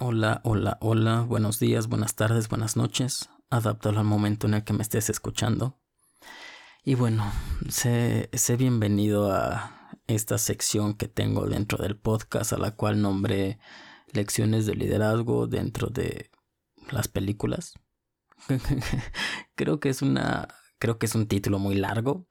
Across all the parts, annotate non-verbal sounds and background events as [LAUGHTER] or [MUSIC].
Hola, hola, hola, buenos días, buenas tardes, buenas noches. Adaptalo al momento en el que me estés escuchando. Y bueno, sé, sé bienvenido a esta sección que tengo dentro del podcast, a la cual nombré Lecciones de Liderazgo dentro de las películas. [LAUGHS] creo que es una. Creo que es un título muy largo.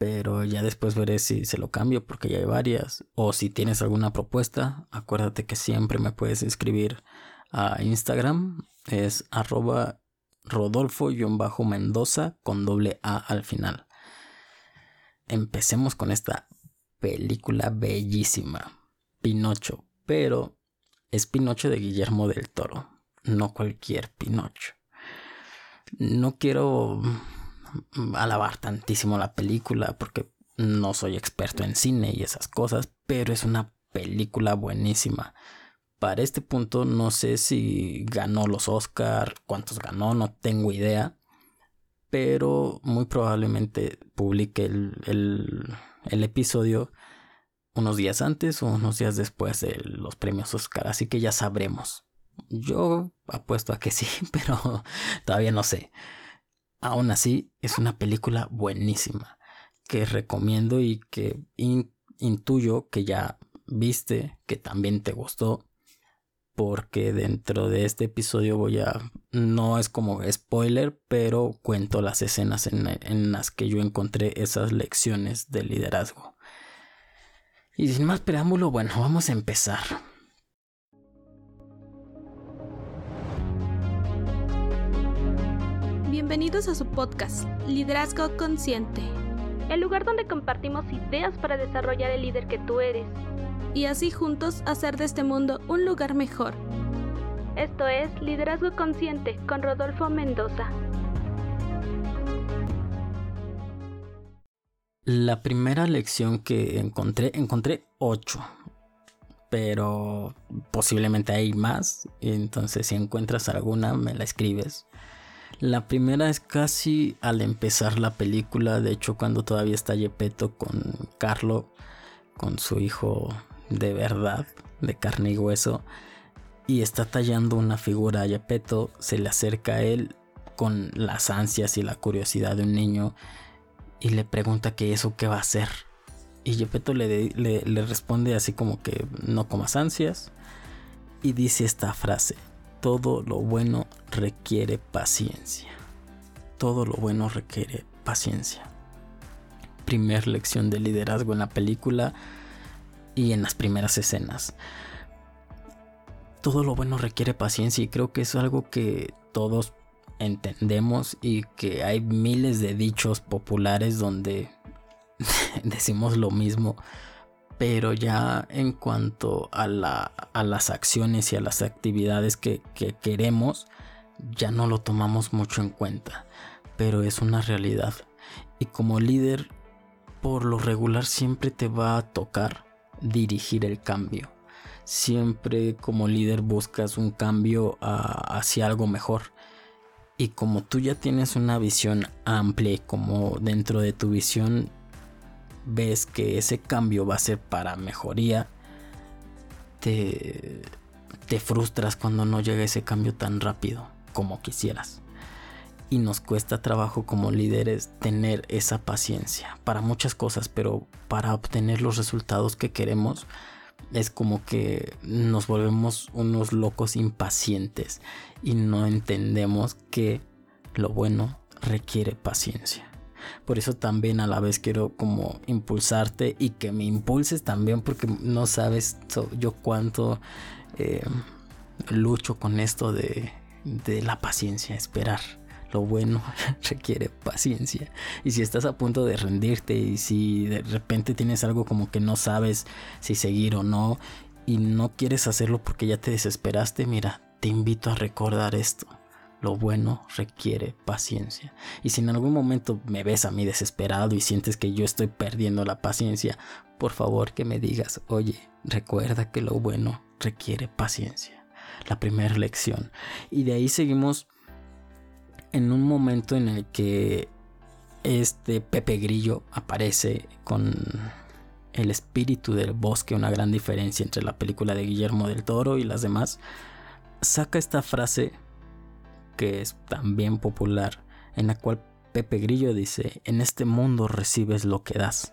Pero ya después veré si se lo cambio porque ya hay varias. O si tienes alguna propuesta, acuérdate que siempre me puedes escribir a Instagram. Es arroba rodolfo-mendoza con doble A al final. Empecemos con esta película bellísima. Pinocho. Pero es Pinocho de Guillermo del Toro. No cualquier Pinocho. No quiero alabar tantísimo la película porque no soy experto en cine y esas cosas, pero es una película buenísima. Para este punto no sé si ganó los Oscar, cuántos ganó, no tengo idea, pero muy probablemente publique el, el episodio unos días antes o unos días después de los premios Oscar, así que ya sabremos. Yo apuesto a que sí, [LAUGHS] pero todavía no sé. Aún así, es una película buenísima que recomiendo y que intuyo que ya viste, que también te gustó, porque dentro de este episodio voy a, no es como spoiler, pero cuento las escenas en, en las que yo encontré esas lecciones de liderazgo. Y sin más preámbulo, bueno, vamos a empezar. Bienvenidos a su podcast, Liderazgo Consciente. El lugar donde compartimos ideas para desarrollar el líder que tú eres. Y así juntos hacer de este mundo un lugar mejor. Esto es Liderazgo Consciente con Rodolfo Mendoza. La primera lección que encontré, encontré ocho, pero posiblemente hay más. Entonces, si encuentras alguna, me la escribes. La primera es casi al empezar la película, de hecho cuando todavía está Yepeto con Carlo, con su hijo de verdad, de carne y hueso, y está tallando una figura a Yepeto, se le acerca a él con las ansias y la curiosidad de un niño y le pregunta que eso qué va a hacer. Y Yepeto le, le responde así como que no comas ansias y dice esta frase, todo lo bueno requiere paciencia. Todo lo bueno requiere paciencia. Primer lección de liderazgo en la película y en las primeras escenas. Todo lo bueno requiere paciencia y creo que es algo que todos entendemos y que hay miles de dichos populares donde [LAUGHS] decimos lo mismo pero ya en cuanto a, las acciones y a las actividades que, queremos, ya no lo tomamos mucho en cuenta, pero es una realidad. Y como líder, por lo regular siempre te va a tocar dirigir el cambio. Siempre como líder buscas un cambio hacia algo mejor. Y como tú ya tienes una visión amplia, como dentro de tu visión ves que ese cambio va a ser para mejoría, te, te frustras cuando no llega ese cambio tan rápido como quisieras. Y nos cuesta trabajo como líderes tener esa paciencia para muchas cosas, pero para obtener los resultados que queremos es como que nos volvemos unos locos impacientes y no entendemos que lo bueno requiere paciencia. Por eso también a la vez quiero como impulsarte y que me impulses también porque no sabes yo cuánto eh, lucho con esto de, de la paciencia, esperar. Lo bueno [LAUGHS] requiere paciencia. Y si estás a punto de rendirte y si de repente tienes algo como que no sabes si seguir o no y no quieres hacerlo porque ya te desesperaste, mira, te invito a recordar esto lo bueno requiere paciencia. Y si en algún momento me ves a mí desesperado y sientes que yo estoy perdiendo la paciencia, por favor que me digas, oye, recuerda que lo bueno requiere paciencia. La primera lección. Y de ahí seguimos en un momento en el que este Pepe Grillo aparece con el espíritu del bosque, una gran diferencia entre la película de Guillermo del Toro y las demás saca esta frase que es también popular, en la cual Pepe Grillo dice, en este mundo recibes lo que das.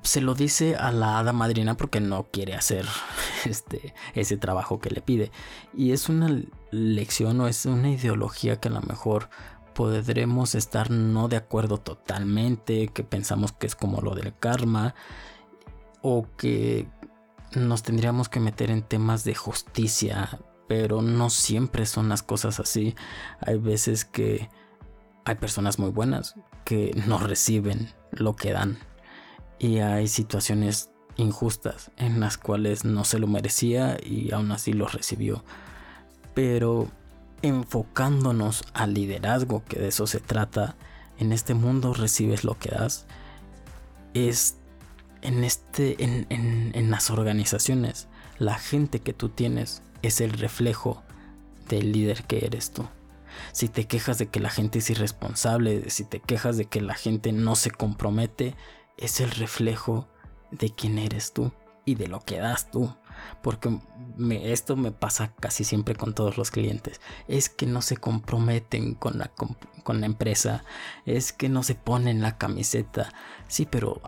Se lo dice a la hada madrina porque no quiere hacer [LAUGHS] este, ese trabajo que le pide. Y es una lección o es una ideología que a lo mejor podremos estar no de acuerdo totalmente, que pensamos que es como lo del karma, o que nos tendríamos que meter en temas de justicia, pero no siempre son las cosas así. Hay veces que hay personas muy buenas que no reciben lo que dan. Y hay situaciones injustas en las cuales no se lo merecía y aún así lo recibió. Pero enfocándonos al liderazgo, que de eso se trata, en este mundo recibes lo que das, es en, este, en, en las organizaciones, la gente que tú tienes es el reflejo del líder que eres tú si te quejas de que la gente es irresponsable, si te quejas de que la gente no se compromete, es el reflejo de quién eres tú y de lo que das tú. Porque esto me pasa casi siempre con todos los clientes. Es que no se comprometen con la, con la empresa. Es que no se ponen la camiseta. Sí, pero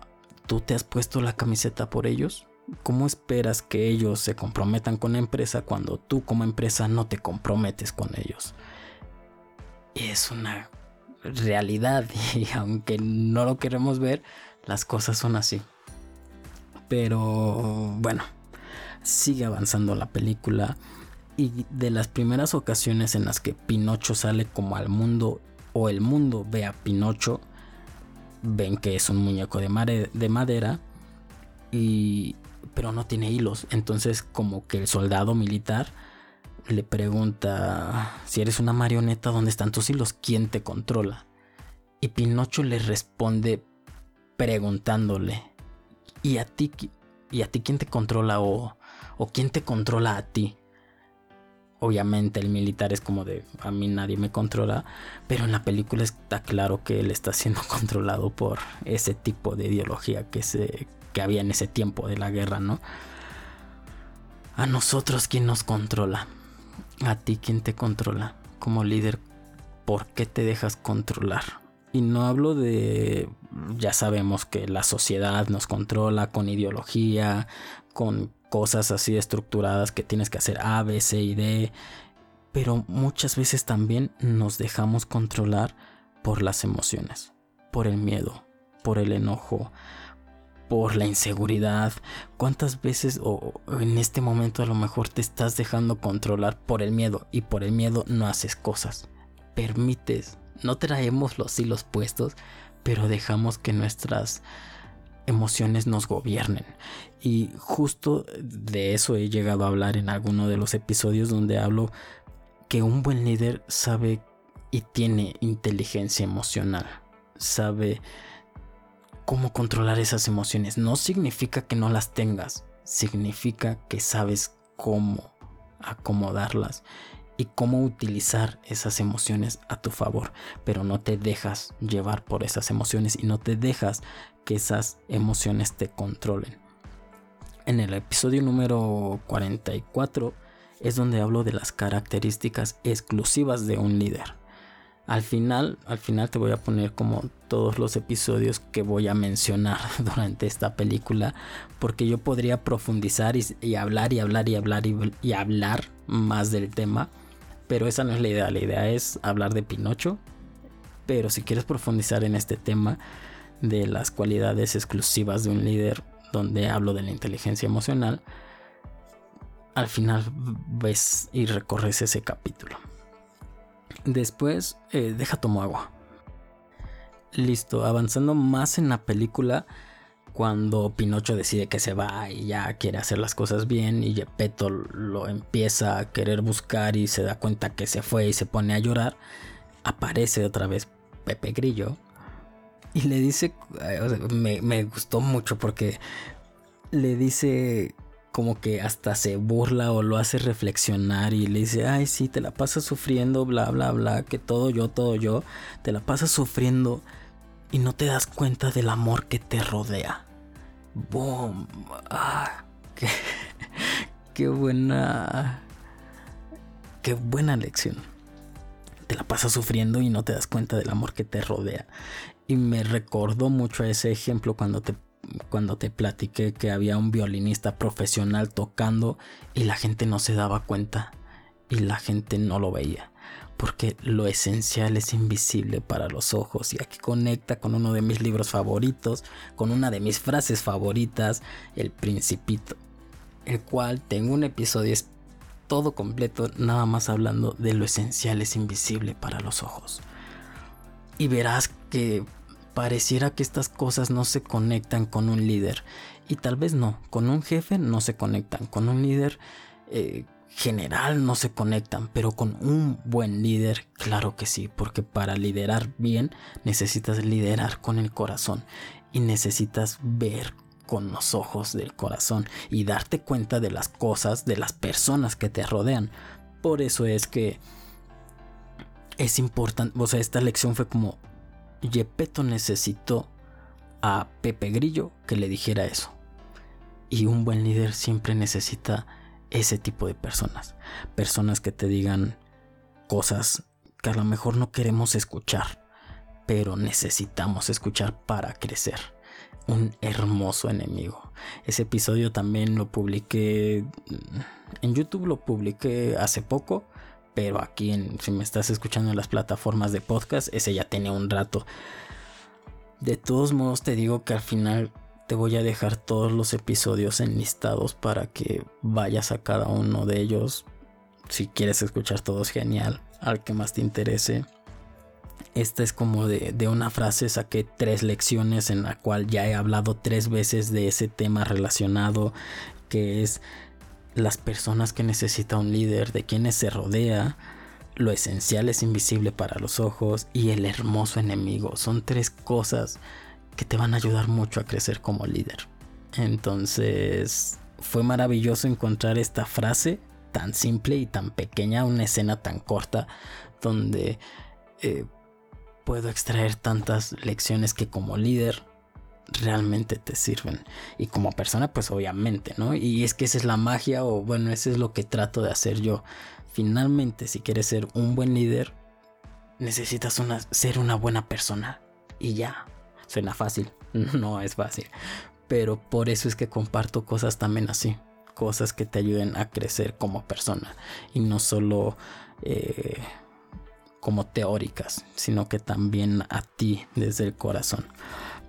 ¿tú te has puesto la camiseta por ellos? ¿Cómo esperas que ellos se comprometan con la empresa cuando tú como empresa no te comprometes con ellos? es una realidad [LAUGHS] y aunque no lo queremos ver, las cosas son así. Pero bueno, sigue avanzando la película y de las primeras ocasiones en las que Pinocho sale como al mundo o el mundo ve a Pinocho, ven que es un muñeco de, de madera y pero no tiene hilos, entonces como que el soldado militar le pregunta, si eres una marioneta, ¿dónde están tus hilos? ¿Quién te controla? Y Pinocho le responde preguntándole, ¿y a ti, y a ti quién te controla o, o quién te controla a ti? Obviamente el militar es como de, a mí nadie me controla, pero en la película está claro que él está siendo [LAUGHS] controlado por ese tipo de ideología que, se, que había en ese tiempo de la guerra, ¿no? A nosotros, ¿quién nos controla? a ti quien te controla como líder, ¿por qué te dejas controlar? Y no hablo de, ya sabemos que la sociedad nos controla con ideología, con cosas así estructuradas que tienes que hacer A, B, C y D, pero muchas veces también nos dejamos controlar por las emociones, por el miedo, por el enojo, por la inseguridad. ¿Cuántas veces o en este momento a lo mejor te estás dejando controlar por el miedo y por el miedo no haces cosas? Permites, no traemos los hilos puestos, pero dejamos que nuestras emociones nos gobiernen. Y justo de eso he llegado a hablar en alguno de los episodios donde hablo que un buen líder sabe y tiene inteligencia emocional. Sabe cómo controlar esas emociones. No significa que no las tengas, significa que sabes cómo acomodarlas y cómo utilizar esas emociones a tu favor, pero no te dejas llevar por esas emociones y no te dejas que esas emociones te controlen. En el episodio número 44 es donde hablo de las características exclusivas de un líder. Al final, al final te voy a poner como todos los episodios que voy a mencionar [LAUGHS] durante esta película, porque yo podría profundizar y, hablar y hablar y hablar y, hablar más del tema, pero esa no es la idea, la idea es hablar de Pinocho, pero si quieres profundizar en este tema de las cualidades exclusivas de un líder, donde hablo de la inteligencia emocional, al final ves y recorres ese capítulo. Después, eh, deja tomo agua. Listo, avanzando más en la película, cuando Pinocho decide que se va y ya quiere hacer las cosas bien y Gepetto lo empieza a querer buscar y se da cuenta que se fue y se pone a llorar, aparece otra vez Pepe Grillo y le dice, me, me gustó mucho porque le dice como que hasta se burla o lo hace reflexionar y le dice, ay, sí, te la pasas sufriendo, bla, bla, bla, que todo yo, todo yo, te la pasas sufriendo y no te das cuenta del amor que te rodea. ¡Boom! Ah, qué, [LAUGHS] buena qué buena lección. Te la pasas sufriendo y no te das cuenta del amor que te rodea. Y me recordó mucho a ese ejemplo cuando te cuando te platiqué que había un violinista profesional tocando y la gente no se daba cuenta y la gente no lo veía. Porque lo esencial es invisible para los ojos y aquí conecta con uno de mis libros favoritos, con una de mis frases favoritas, El Principito, el cual tengo un episodio todo completo nada más hablando de lo esencial es invisible para los ojos. Y verás que pareciera que estas cosas no se conectan con un líder. Y tal vez no, con un jefe no se conectan, con un líder eh, general no se conectan, pero con un buen líder, claro que sí, porque para liderar bien necesitas liderar con el corazón y necesitas ver con los ojos del corazón y darte cuenta de las cosas, de las personas que te rodean. Por eso es que es importante, o sea, esta lección fue como Yepeto necesitó a Pepe Grillo que le dijera eso. Y un buen líder siempre necesita ese tipo de personas. Personas que te digan cosas que a lo mejor no queremos escuchar, pero necesitamos escuchar para crecer. Un hermoso enemigo. Ese episodio también lo publiqué en YouTube, lo publiqué hace poco pero aquí si me estás escuchando en las plataformas de podcast, ese ya tiene un rato. De todos modos te digo que al final te voy a dejar todos los episodios enlistados para que vayas a cada uno de ellos. Si quieres escuchar todos, genial. Al que más te interese. Esta es como de, de, una frase, saqué tres lecciones en la cual ya he hablado tres veces de ese tema relacionado, que es las personas que necesita un líder, de quienes se rodea, lo esencial es invisible para los ojos y el hermoso enemigo. Son tres cosas que te van a ayudar mucho a crecer como líder. Entonces fue maravilloso encontrar esta frase tan simple y tan pequeña, una escena tan corta donde eh, puedo extraer tantas lecciones que como líder realmente te sirven. Y como persona, pues obviamente, ¿no? Y es que esa es la magia o bueno, eso es lo que trato de hacer yo. Finalmente, si quieres ser un buen líder, necesitas una, ser una buena persona. Y ya, suena fácil, [LAUGHS] no es fácil. Pero por eso es que comparto cosas también así. Cosas que te ayuden a crecer como persona. Y no solo... Eh, como teóricas, sino que también a ti desde el corazón.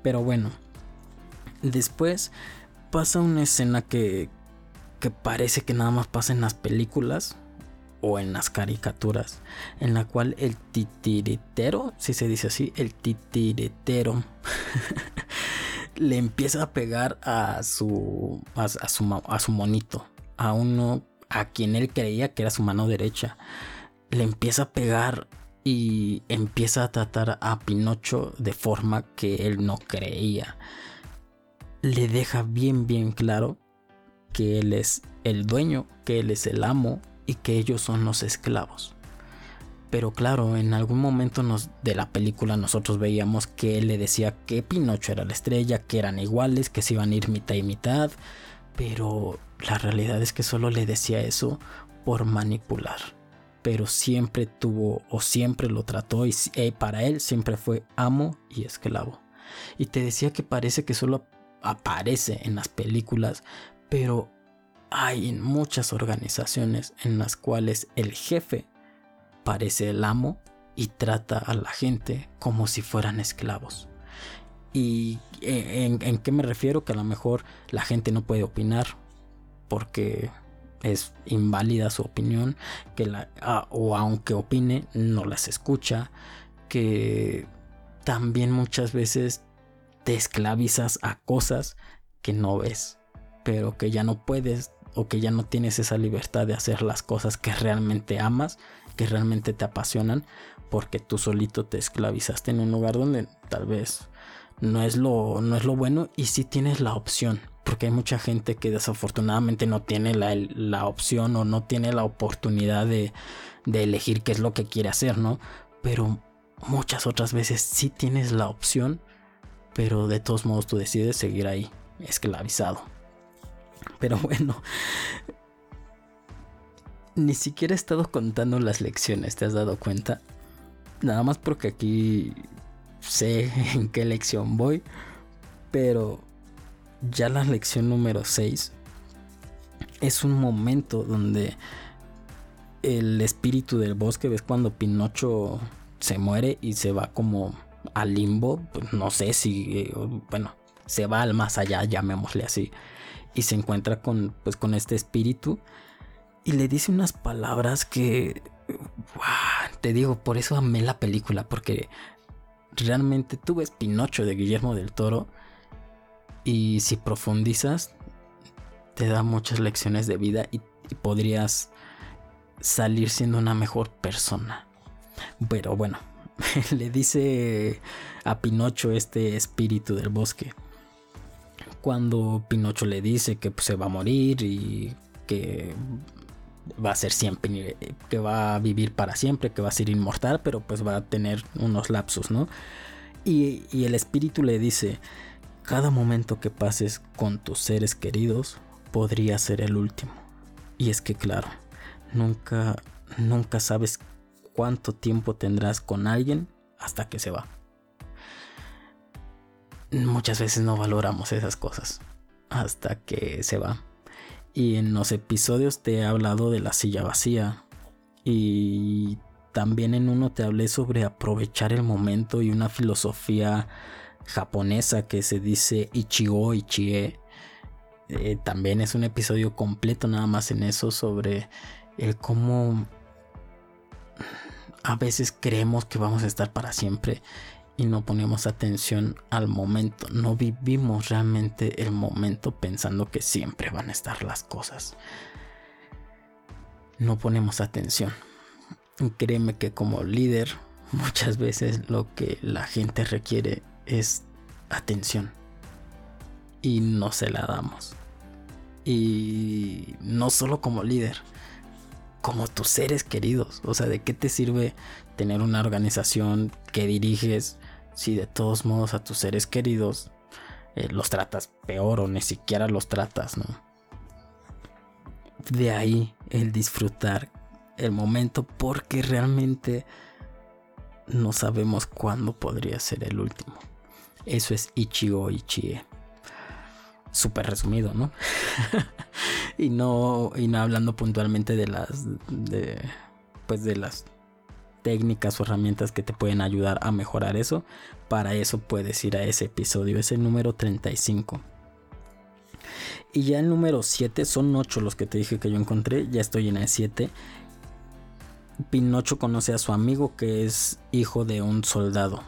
Pero bueno, después pasa una escena que, que parece que nada más pasa en las películas o en las caricaturas, en la cual el titiritero, si se dice así, el titiritero [LAUGHS] le empieza a pegar a su, a, su, a su monito, a uno a quien él creía que era su mano derecha. Le empieza a pegar y empieza a tratar a Pinocho de forma que él no creía. Le deja bien bien claro que él es el dueño, que él es el amo y que ellos son los esclavos. Pero claro, en algún momento de la película nosotros veíamos que él le decía que Pinocho era la estrella, que eran iguales, que se iban a ir mitad y mitad. Pero la realidad es que solo le decía eso por manipular pero siempre tuvo o siempre lo trató y eh, para él siempre fue amo y esclavo. Y te decía que parece que solo aparece en las películas, pero hay en muchas organizaciones en las cuales el jefe parece el amo y trata a la gente como si fueran esclavos. ¿Y eh, en, qué me refiero? Que a lo mejor la gente no puede opinar porque es inválida su opinión, que la, o aunque opine, no las escucha, que también muchas veces te esclavizas a cosas que no ves, pero que ya no puedes o que ya no tienes esa libertad de hacer las cosas que realmente amas, que realmente te apasionan, porque tú solito te esclavizaste en un lugar donde tal vez no es lo, no es lo bueno y si tienes la opción porque hay mucha gente que desafortunadamente no tiene la, opción o no tiene la oportunidad de, de, elegir qué es lo que quiere hacer, ¿no? Pero muchas otras veces sí tienes la opción, pero de todos modos tú decides seguir ahí, esclavizado. Pero bueno, ni siquiera he estado contando las lecciones, ¿te has dado cuenta? Nada más porque aquí sé [LAUGHS] en qué lección voy, pero ya la lección número 6 es un momento donde el espíritu del bosque, ves cuando Pinocho se muere y se va como al limbo, pues no sé si, eh, bueno, se va al más allá, llamémosle así, y se encuentra con, pues, con este espíritu y le dice unas palabras que, te digo, por eso amé la película, porque realmente tú ves Pinocho de Guillermo del Toro y si profundizas, te da muchas lecciones de vida y, podrías salir siendo una mejor persona. Pero bueno, [LAUGHS] le dice a Pinocho este espíritu del bosque. Cuando Pinocho le dice que pues, se va a morir y que va a ser siempre, que va a vivir para siempre, que va a ser inmortal, pero pues va a tener unos lapsos, ¿no? Y, y el espíritu le dice, cada momento que pases con tus seres queridos podría ser el último. Y es que claro, nunca, nunca sabes cuánto tiempo tendrás con alguien hasta que se va. Muchas veces no valoramos esas cosas hasta que se va. Y en los episodios te he hablado de la silla vacía. Y también en uno te hablé sobre aprovechar el momento y una filosofía japonesa que se dice Ichigo Ichie. Eh, también es un episodio completo nada más en eso sobre el cómo a veces creemos que vamos a estar para siempre y no ponemos atención al momento. No vivimos realmente el momento pensando que siempre van a estar las cosas. No ponemos atención. créeme que como líder [LAUGHS] muchas veces lo que la gente requiere es atención. Y no se la damos. Y no solo como líder, como tus seres queridos. O sea, ¿de qué te sirve tener una organización que diriges si de todos modos a tus seres queridos eh, los tratas peor o ni siquiera los tratas, ¿no? De ahí el disfrutar el momento porque realmente no sabemos cuándo podría ser el último. Eso es Ichigo Ichie. Súper resumido, ¿no? [LAUGHS] y no y no hablando puntualmente de las de pues de las técnicas o herramientas que te pueden ayudar a mejorar eso. Para eso puedes ir a ese episodio, es el número 35. Y ya el número 7, son 8 los que te dije que yo encontré, ya estoy en el 7. Pinocho conoce a su amigo que es hijo de un soldado.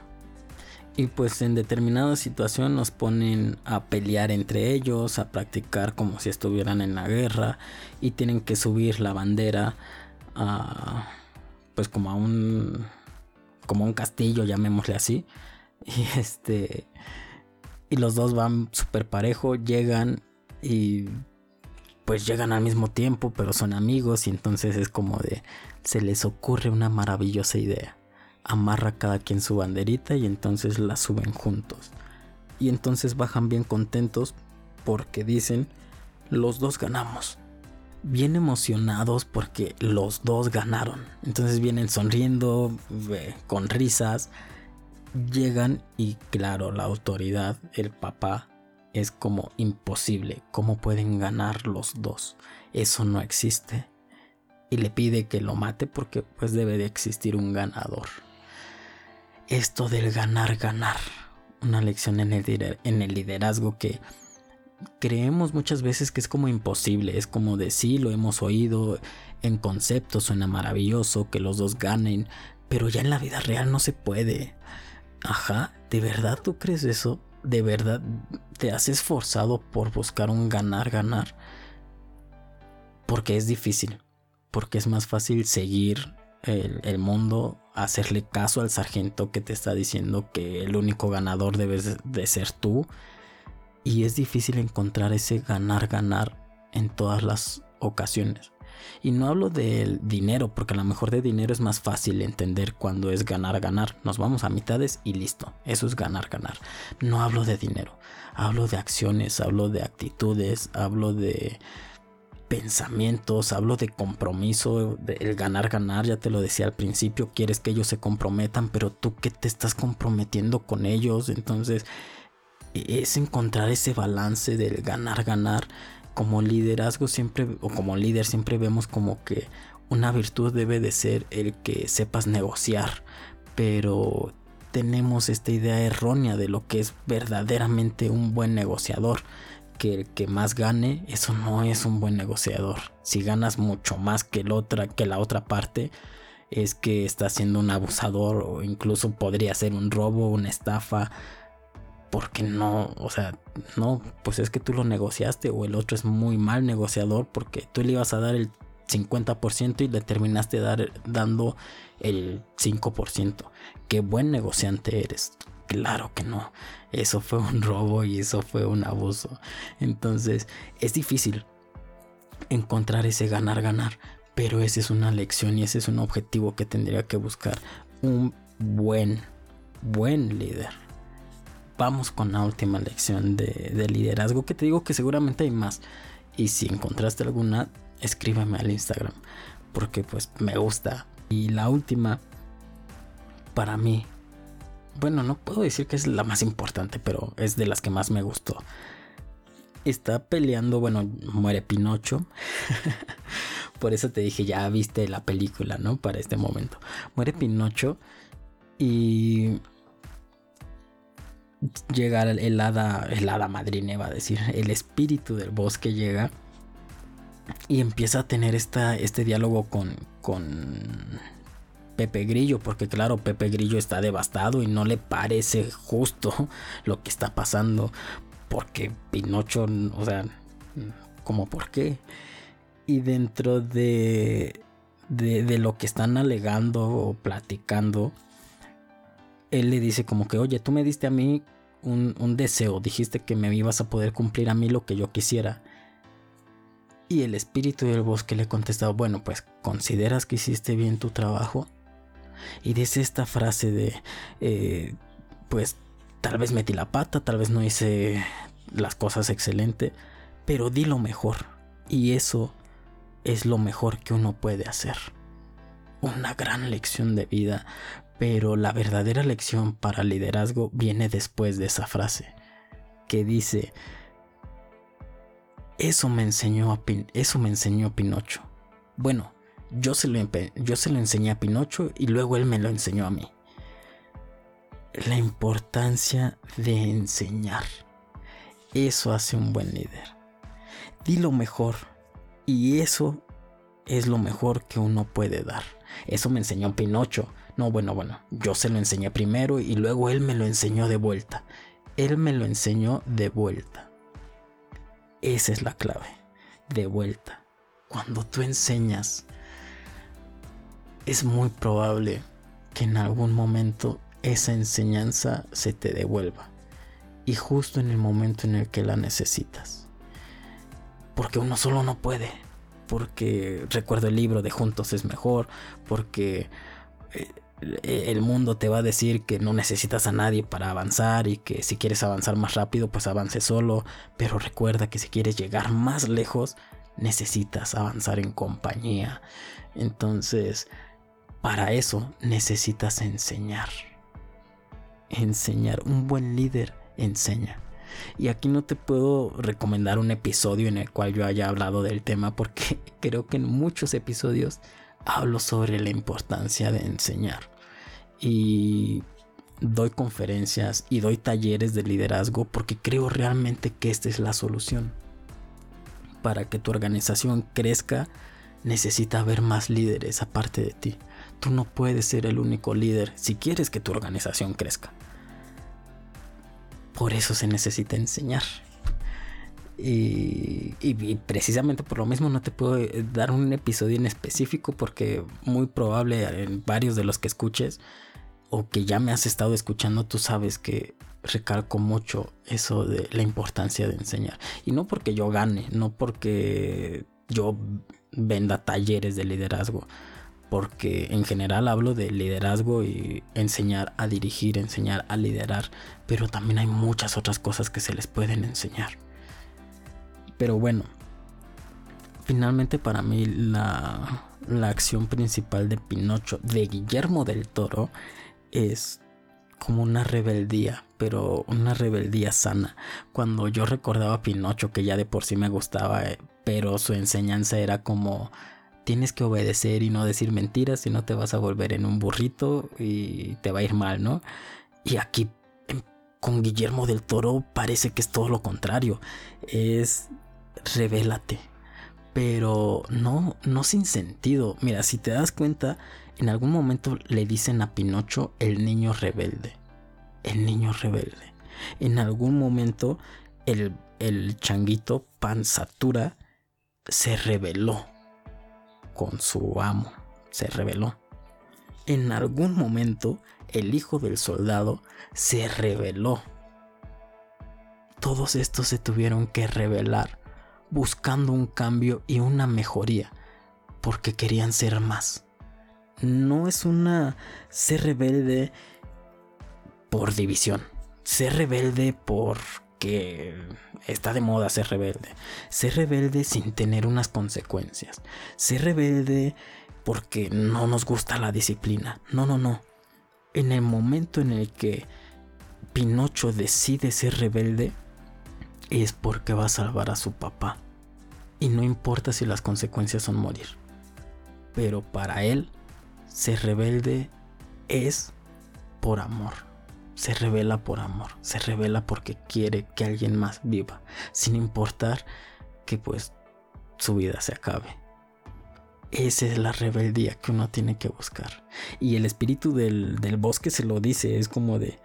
Y pues en determinada situación nos ponen a pelear entre ellos, a practicar como si estuvieran en la guerra y tienen que subir la bandera a pues como a un como un castillo, llamémosle así. [LAUGHS] Y este y los dos van súper parejo, llegan y pues llegan al mismo tiempo, pero son amigos y entonces es como de se les ocurre una maravillosa idea. Amarra cada quien su banderita y entonces la suben juntos. Y entonces bajan bien contentos porque dicen los dos ganamos bien emocionados porque los dos ganaron. Entonces vienen sonriendo, con risas, llegan y claro, la autoridad, el papá, es como imposible. ¿Cómo pueden ganar los dos? Eso no existe. Y le pide que lo mate porque pues debe de existir un ganador. Esto del ganar, ganar. Una lección en el, liderazgo que creemos muchas veces que es como imposible, es como de sí, lo hemos oído en concepto, suena maravilloso, que los dos ganen, pero ya en la vida real no se puede. Ajá, ¿de verdad tú crees eso? ¿De verdad te has esforzado por buscar un ganar, ganar? Porque es difícil, porque es más fácil seguir el, mundo, hacerle caso al sargento que te está diciendo que el único ganador debes de ser tú y es difícil encontrar ese ganar, ganar en todas las ocasiones. Y no hablo del dinero, porque a lo mejor de dinero es más fácil entender cuando es ganar, ganar. Nos vamos a mitades y listo. Eso es ganar, ganar. No hablo de dinero. Hablo de acciones, hablo de actitudes, hablo de pensamientos, hablo de compromiso, el ganar, ganar, ya te lo decía al principio, quieres que ellos se comprometan, pero tú que te estás comprometiendo con ellos, entonces e, es encontrar ese balance del ganar, ganar. Como liderazgo siempre, o como líder siempre vemos como que una virtud debe de ser el que sepas negociar, pero tenemos esta idea errónea de lo que es verdaderamente un buen negociador que el que más gane, eso no es un buen negociador. Si ganas mucho más que, el otra, que la otra parte, es que está siendo un abusador o incluso podría ser un robo, una estafa. Porque no, o sea, no, pues es que tú lo negociaste o el otro es muy mal negociador porque tú le ibas a dar el 50% y le terminaste dar, dando el 5%. Qué buen negociante eres. Claro que no. Eso fue un robo y eso fue un abuso. Entonces es difícil encontrar ese ganar-ganar. Pero esa es una lección y ese es un objetivo que tendría que buscar un buen, buen líder. Vamos con la última lección de, de liderazgo que te digo que seguramente hay más. Y si encontraste alguna, escríbeme al Instagram. Porque pues me gusta. Y la última, para mí, bueno, no puedo decir que es la más importante, pero es de las que más me gustó. Está peleando, bueno, muere Pinocho. [LAUGHS] Por eso te dije, ya viste la película, ¿no? Para este momento. Muere Pinocho y llega el hada, el hada madrina, va a decir, el espíritu del bosque llega y empieza a tener esta, este diálogo con, con Pepe Grillo, porque claro, Pepe Grillo está devastado y no le parece justo [LAUGHS] lo que está pasando, porque Pinocho, o sea, como por qué. Y dentro de, de, lo que están alegando o platicando, él le dice como que, oye, tú me diste a mí un, un deseo, dijiste que me ibas a poder cumplir a mí lo que yo quisiera. Y el espíritu del bosque le contesta, bueno, pues consideras que hiciste bien tu trabajo. Y dice esta frase de, eh, pues tal vez metí la pata, tal vez no hice las cosas excelente, pero di lo mejor. Y eso es lo mejor que uno puede hacer. Una gran lección de vida, pero la verdadera lección para liderazgo viene después de esa frase, que dice, eso me enseñó a eso me enseñó Pinocho. Bueno, yo se, lo yo se lo enseñé a Pinocho y luego él me lo enseñó a mí. La importancia de enseñar. Eso hace un buen líder. Di lo mejor. Y eso es lo mejor que uno puede dar. Eso me enseñó Pinocho. No, bueno, bueno, yo se lo enseñé primero y luego él me lo enseñó de vuelta. Él me lo enseñó de vuelta. Esa es la clave. De vuelta. Cuando tú enseñas, es muy probable que en algún momento esa enseñanza se te devuelva. Y justo en el momento en el que la necesitas. Porque uno solo no puede. Porque recuerdo el libro de Juntos es mejor. Porque eh, el mundo te va a decir que no necesitas a nadie para avanzar y que si quieres avanzar más rápido, pues avance solo. Pero recuerda que si quieres llegar más lejos, necesitas avanzar en compañía. Entonces, para eso necesitas enseñar. Enseñar. Un buen líder enseña. Y aquí no te puedo recomendar un episodio en el cual yo haya hablado del tema porque [LAUGHS] creo que en muchos episodios hablo sobre la importancia de enseñar y doy conferencias y doy talleres de liderazgo porque creo realmente que esta es la solución. Para que tu organización crezca, necesita haber más líderes aparte de ti. Tú no puedes ser el único líder si quieres que tu organización crezca. Por eso se necesita enseñar. Y, precisamente por lo mismo no te puedo dar un episodio en específico porque muy probable en varios de los que escuches o que ya me has estado escuchando, tú sabes que recalco mucho eso de la importancia de enseñar. Y no porque yo gane, no porque yo venda talleres de liderazgo, porque en general hablo de liderazgo y enseñar a dirigir, enseñar a liderar, pero también hay muchas otras cosas que se les pueden enseñar. Pero bueno, finalmente para mí la, la acción principal de Pinocho, de Guillermo del Toro, es como una rebeldía, pero una rebeldía sana. Cuando yo recordaba a Pinocho, que ya de por sí me gustaba, eh, pero su enseñanza era como tienes que obedecer y no decir mentiras, si no te vas a volver en un burrito y te va a ir mal, ¿no? Y aquí con Guillermo del Toro parece que es todo lo contrario. Es revélate. Pero no, no sin sentido. Mira, si te das cuenta, en algún momento le dicen a Pinocho el niño rebelde. El niño rebelde. En algún momento el, el changuito Panzatura se rebeló con su amo. Se rebeló. En algún momento el hijo del soldado se rebeló. Todos estos se tuvieron que rebelar buscando un cambio y una mejoría porque querían ser más no es una ser rebelde por división. Ser rebelde porque está de moda ser rebelde. Ser rebelde sin tener unas consecuencias. Ser rebelde porque no nos gusta la disciplina. No, no, no. En el momento en el que Pinocho decide ser rebelde, es porque va a salvar a su papá. Y no importa si las consecuencias son morir. Pero para él, ser rebelde es por amor. Se revela por amor. Se revela porque quiere que alguien más viva. Sin importar que pues su vida se acabe. Esa es la rebeldía que uno tiene que buscar. Y el espíritu del, del bosque se lo dice. Es como de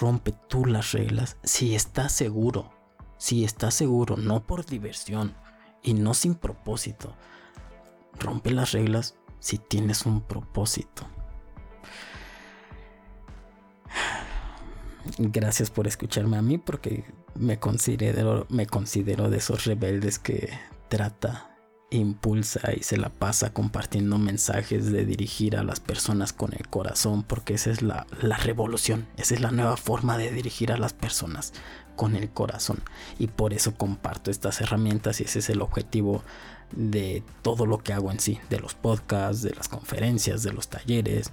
rompe tú las reglas si estás seguro. Si estás seguro, no por diversión y no sin propósito. Rompe las reglas si tienes un propósito. Gracias por escucharme a mí porque me considero, me considero de esos rebeldes que trata, impulsa y se la pasa compartiendo mensajes de dirigir a las personas con el corazón porque esa es la, la revolución, esa es la nueva forma de dirigir a las personas con el corazón y por eso comparto estas herramientas y ese es el objetivo de todo lo que hago en sí, de los podcasts, de las conferencias, de los talleres,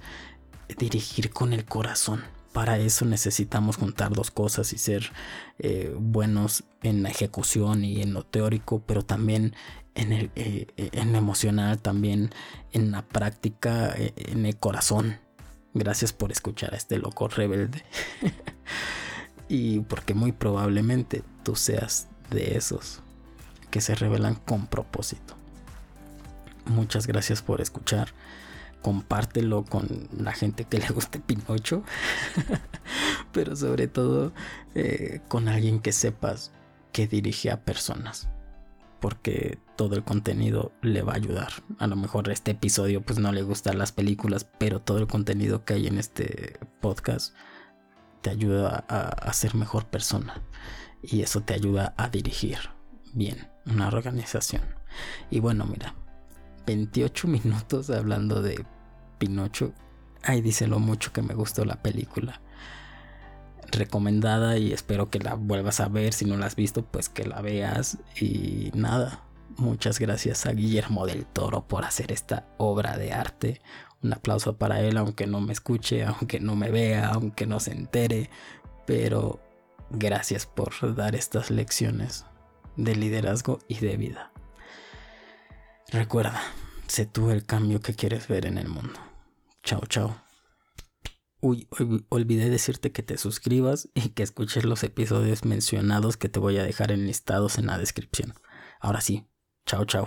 dirigir con el corazón. Para eso necesitamos juntar dos cosas y ser eh, buenos en la ejecución y en lo teórico, pero también en, el, eh, en lo emocional, también en la práctica, eh, en el corazón. Gracias por escuchar a este loco rebelde. [LAUGHS] y porque muy probablemente tú seas de esos que se revelan con propósito. Muchas gracias por escuchar. Compártelo con la gente que le guste Pinocho. [LAUGHS] Pero sobre todo eh, con alguien que sepas que dirige a personas. Porque todo el contenido le va a ayudar. A lo mejor este episodio pues no le gustan las películas. Pero todo el contenido que hay en este podcast te ayuda a, a ser mejor persona. Y eso te ayuda a dirigir bien una organización. Y bueno, mira, 28 [LAUGHS] minutos hablando de Pinocho. Ahí dice lo mucho que me gustó la película. Recomendada y espero que la vuelvas a ver. Si no la has visto, pues que la veas. Y nada, muchas gracias a Guillermo del Toro por hacer esta obra de arte. Un aplauso para él, aunque no me escuche, aunque no me vea, aunque no se entere. Pero gracias por dar estas lecciones de liderazgo y de vida. Recuerda, sé tú el cambio que quieres ver en el mundo. Chao, chao. Uy, olvidé decirte que te suscribas y que escuches los episodios mencionados que te voy a dejar enlistados en la descripción. Ahora sí, chao, chao.